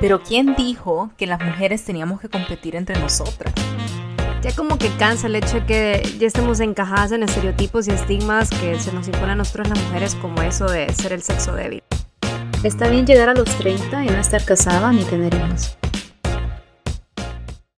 Pero ¿quién dijo que las mujeres teníamos que competir entre nosotras? Ya como que cansa el hecho de que ya estemos encajadas en estereotipos y estigmas que se nos imponen a nosotros las mujeres como eso de ser el sexo débil. Está bien llegar a los 30 y no estar casada ni tener hijos.